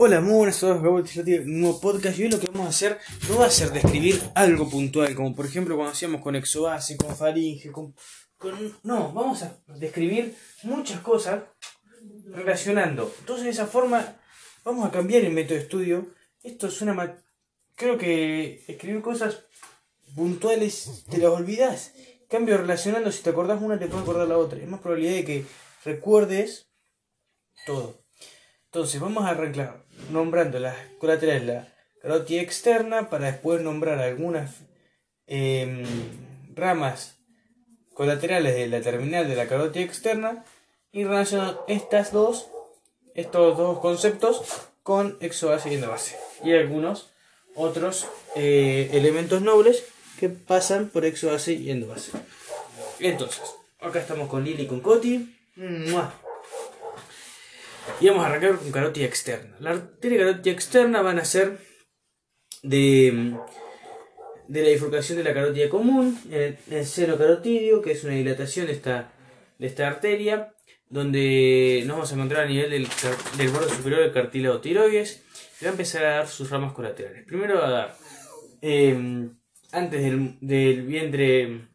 Hola, muy buenas a todos, un nuevo podcast y hoy lo que vamos a hacer no va a ser describir algo puntual, como por ejemplo cuando hacíamos con exobase, con faringe, con, No, vamos a describir muchas cosas relacionando. Entonces de esa forma vamos a cambiar el método de estudio. Esto es una... Creo que escribir cosas puntuales te las olvidas. Cambio relacionando, si te acordás una te puede acordar la otra. Es más probabilidad de que recuerdes todo. Entonces vamos a arrancar nombrando las colaterales la carótida externa para después nombrar algunas em, ramas colaterales de la terminal de la carótida externa y relacionar estas dos, estos dos conceptos con exobase y endobase y algunos otros eh, elementos nobles que pasan por exobase y endobase. Entonces, acá estamos con Lili y con Coti. Y vamos a arrancar con carótida externa. La arteria carótida externa van a ser de, de la bifurcación de la carótida común, el, el seno carotidio, que es una dilatación de esta, de esta arteria, donde nos vamos a encontrar a nivel del, del borde superior del cartílago tiroides, y va a empezar a dar sus ramas colaterales. Primero va a dar, em, antes del, vientre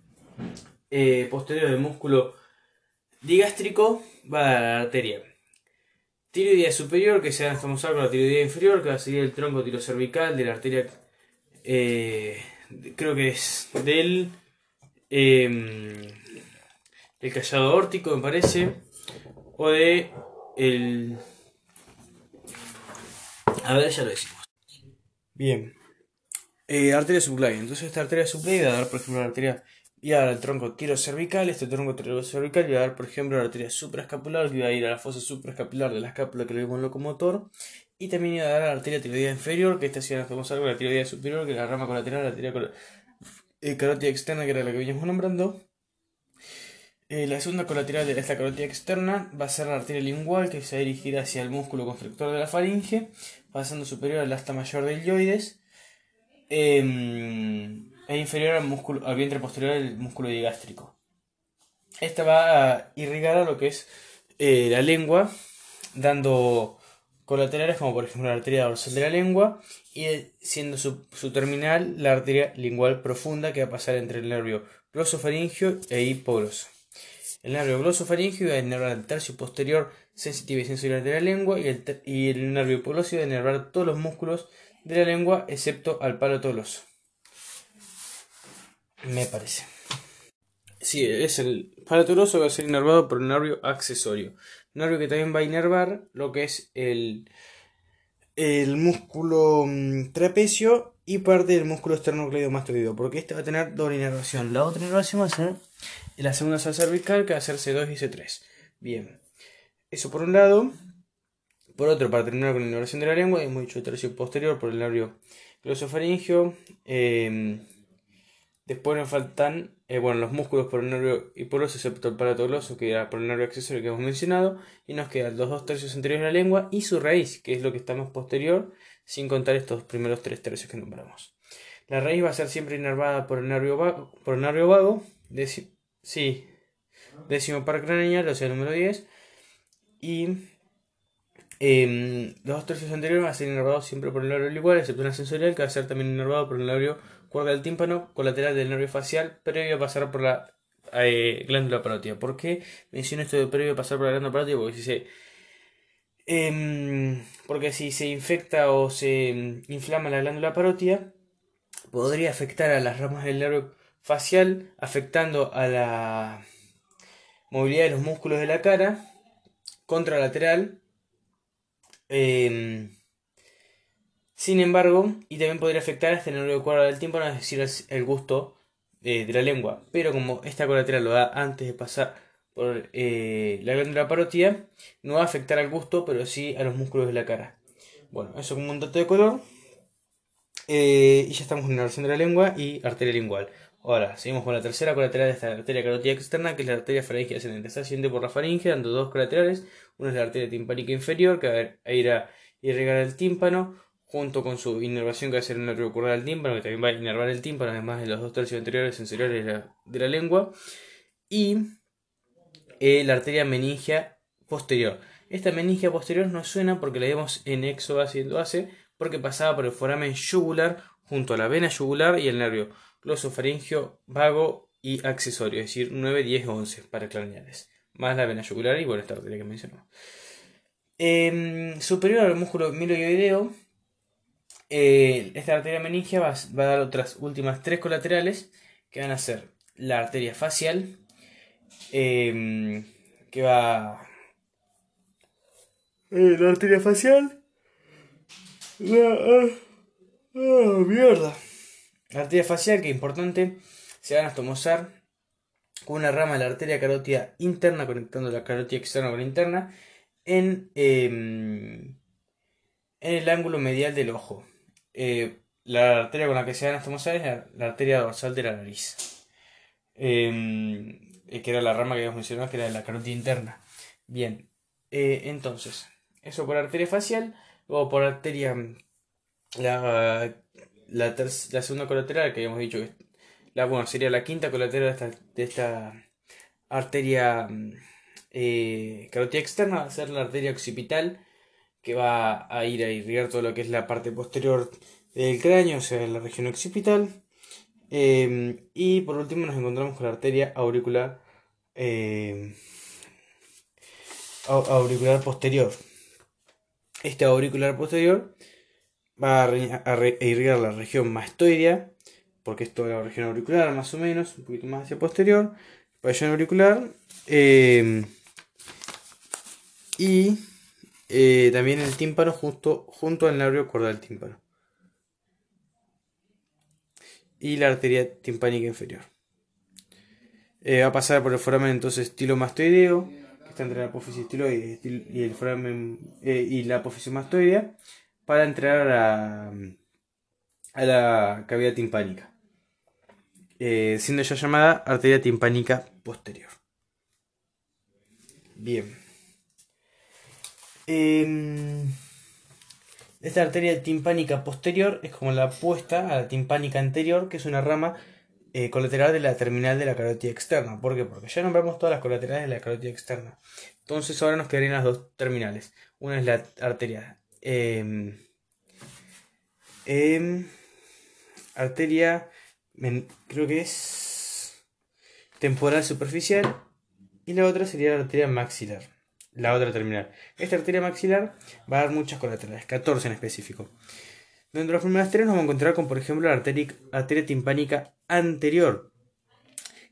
eh, posterior del músculo digástrico, va a dar la arteria tiroidea superior, que se va a con la tiroidea inferior, que va a seguir el tronco tirocervical de la arteria, eh, creo que es del, eh, callado órtico, me parece, o de el... A ver, ya lo decimos. Bien. Eh, arteria subclavia. Entonces esta arteria subclavia va a dar, por ejemplo, la arteria y a dar al tronco cervical, este tronco cervical y a dar, por ejemplo, la arteria supraescapular, que va a ir a la fosa supraescapular de la escápula que le vimos en locomotor, y también iba a dar a la arteria tiroidea inferior, que esta sí la vamos a la tiroidea superior, que es la rama colateral, la arteria eh, carótida externa, que era la que veníamos nombrando. Eh, la segunda colateral de esta carótida externa va a ser la arteria lingual, que se va a dirigir hacia el músculo constrictor de la faringe, pasando superior al asta mayor del ioides. Em, e inferior al, músculo, al vientre posterior del músculo digástrico. Esta va a irrigar a lo que es eh, la lengua, dando colaterales como por ejemplo la arteria dorsal de la lengua y siendo su, terminal la arteria lingual profunda que va a pasar entre el nervio glosofaringio e hipogloso. El nervio glosofaringio va a inervar el tercio posterior sensitivo y sensorial de la lengua y el, y el nervio hipoglósico va a inervar todos los músculos de la lengua excepto al palo toloso. Me parece. Sí, es el palaturoso que va a ser inervado por el nervio accesorio. Nervio que también va a inervar lo que es el, el músculo mm, trapecio y parte del músculo esternocleidomastoideo. Porque este va a tener doble inervación. La otra inervación va a ser la segunda sala cervical que va a ser C2 y C3. Bien. Eso por un lado. Por otro, para terminar con la inervación de la lengua, hemos dicho el tercio posterior por el nervio glosofaringio. Eh, Después nos faltan eh, bueno, los músculos por el nervio hipogloso, excepto el palato gloso, que era por el nervio accesorio que hemos mencionado. Y nos quedan los dos tercios anteriores de la lengua y su raíz, que es lo que está más posterior, sin contar estos primeros tres tercios que nombramos. La raíz va a ser siempre inervada por el nervio vago, por el nervio vago sí, décimo par craneal, o sea, número 10. Y em, los dos tercios anteriores van a ser inervados siempre por el nervio igual, excepto una sensorial, que va a ser también inervado por el nervio cuerda del tímpano colateral del nervio facial previo a pasar por la eh, glándula parótida. ¿Por qué menciono esto de previo a pasar por la glándula parótida? Porque si se, em, porque si se infecta o se em, inflama la glándula parótida, podría afectar a las ramas del nervio facial, afectando a la movilidad de los músculos de la cara, contralateral. Eh, sin embargo, y también podría afectar a este nervio cuadro del tímpano, es decir, el gusto eh, de la lengua. Pero como esta colateral lo da antes de pasar por eh, la glándula parótida, no va a afectar al gusto, pero sí a los músculos de la cara. Bueno, eso como un dato de color. Eh, y ya estamos en la versión de la lengua y arteria lingual. Ahora, seguimos con la tercera colateral de esta arteria carótida externa, que es la arteria faríngea ascendente. Está asciende por la faringe, dando dos colaterales. Una es la arteria timpánica inferior, que va a ir a irrigar el tímpano junto con su inervación que va a ser el nervio del tímpano, que también va a inervar el tímpano, además de los dos tercios anteriores sensoriales de la, lengua, y eh, la arteria meningia posterior. Esta meningia posterior nos suena porque la vemos en exobase y endoase, porque pasaba por el foramen yugular junto a la vena yugular y el nervio glosofaringio vago y accesorio, es decir, 9, 10 o 11 para clarineales, más la vena yugular y bueno, esta arteria que mencionamos. Em, superior al músculo miloideo, eh, esta arteria meningia va, va, a dar otras últimas tres colaterales que van a ser la arteria facial, eh, que va... Eh, la arteria facial. La, ah, ah, mierda. La arteria facial, que es importante, se van a estomosar con una rama de la arteria carótida interna conectando la carótida externa con la interna en, eh, en el ángulo medial del ojo. Eh, la arteria con la que se van a estomosar es la, arteria dorsal de la nariz. Eh, eh, que era la rama que habíamos mencionado, que era la carótida interna. Bien, eh, entonces, eso por arteria facial, luego por arteria, la, la, la segunda colateral que habíamos dicho que la, bueno, sería la quinta colateral de esta, arteria eh, carótida externa, va a ser la arteria occipital, que va a ir a irrigar todo lo que es la parte posterior del cráneo, o sea, la región occipital. Eh, y por último nos encontramos con la arteria auricular eh, auricular posterior. Este auricular posterior va a, irrigar la región mastoidea, porque esto es la región auricular más o menos, un poquito más hacia posterior, pabellón auricular, eh, y eh, también el tímpano justo, junto al nervio cordal tímpano. Y la arteria timpánica inferior. Eh, va a pasar por el foramen entonces estilo mastoideo, que está entre la apófisis estiloide y el foramen eh, y la apófisis mastoidea, para entrar a, a la cavidad timpánica, siendo ya llamada arteria timpánica posterior. Bien. Em, esta arteria timpánica posterior es como la opuesta a la timpánica anterior, que es una rama eh, colateral de la terminal de la carótida externa. ¿Por qué? Porque ya nombramos todas las colaterales de la carótida externa. Entonces ahora nos quedarían las dos terminales. Una es la arteria. Eh, eh, arteria. Creo que es. Temporal superficial. Y la otra sería la arteria maxilar. La otra terminal. Esta arteria maxilar va a dar muchas colaterales, 14 en específico. Dentro de las primeras tres nos vamos a encontrar con, por ejemplo, la arteria, timpánica anterior,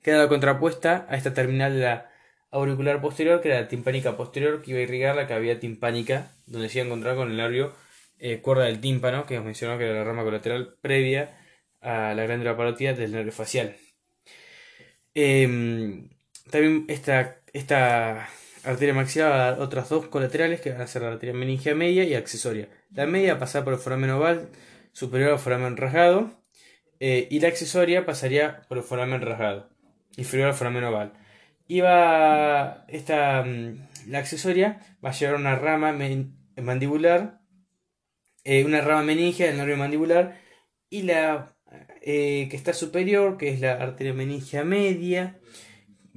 que era la contrapuesta a esta terminal de la auricular posterior, que era la timpánica posterior, que iba a irrigar la cavidad timpánica, donde se iba a encontrar con el nervio eh, cuerda del tímpano, que os mencionó que era la rama colateral previa a la glándula parótida del nervio facial. Em, también esta, esta arteria maxilar otras dos colaterales, que van a ser la arteria meningia media y accesoria. La media pasar por el foramen oval superior al foramen rasgado. Eh, y la accesoria pasaría por el foramen rasgado, inferior al foramen oval. Va esta, mm, la accesoria va a llevar una rama mandibular, eh, una rama meningia del nervio mandibular, y la eh, que está superior, que es la arteria meningia media,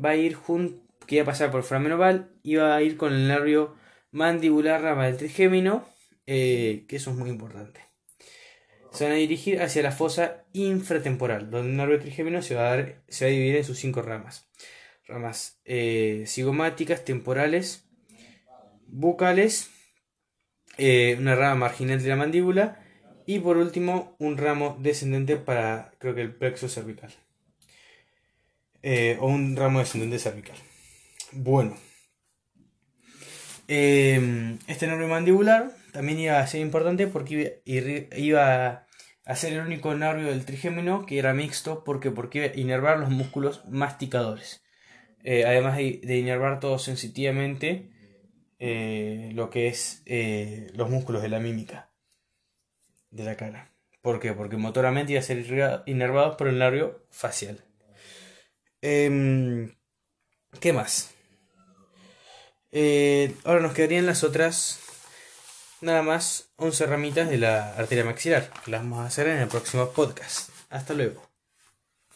va a ir junto, que va a pasar por el foramen oval, y va a ir con el nervio mandibular rama del trigémino, eh, que eso es muy importante. Se van a dirigir hacia la fosa infratemporal, donde el nervio trigémino se va a, dar, se va a dividir en sus cinco ramas. Ramas eh, cigomáticas, temporales, bucales, eh, una rama marginal de la mandíbula y por último un ramo descendente para creo que el plexo cervical. o un ramo descendente cervical. Bueno. este nervio mandibular también iba a ser importante porque iba, a ser el único nervio del trigémino que era mixto porque, porque iba a inervar los músculos masticadores. Eh, además de, inervar todo sensitivamente eh, lo que es eh, los músculos de la mímica de la cara. ¿Por qué? Porque motoramente iba a ser inervados por el nervio facial. Em, ¿Qué más? Ahora nos quedarían las otras nada más 11 ramitas de la arteria maxilar. Las vamos a hacer en el próximo podcast. Hasta luego.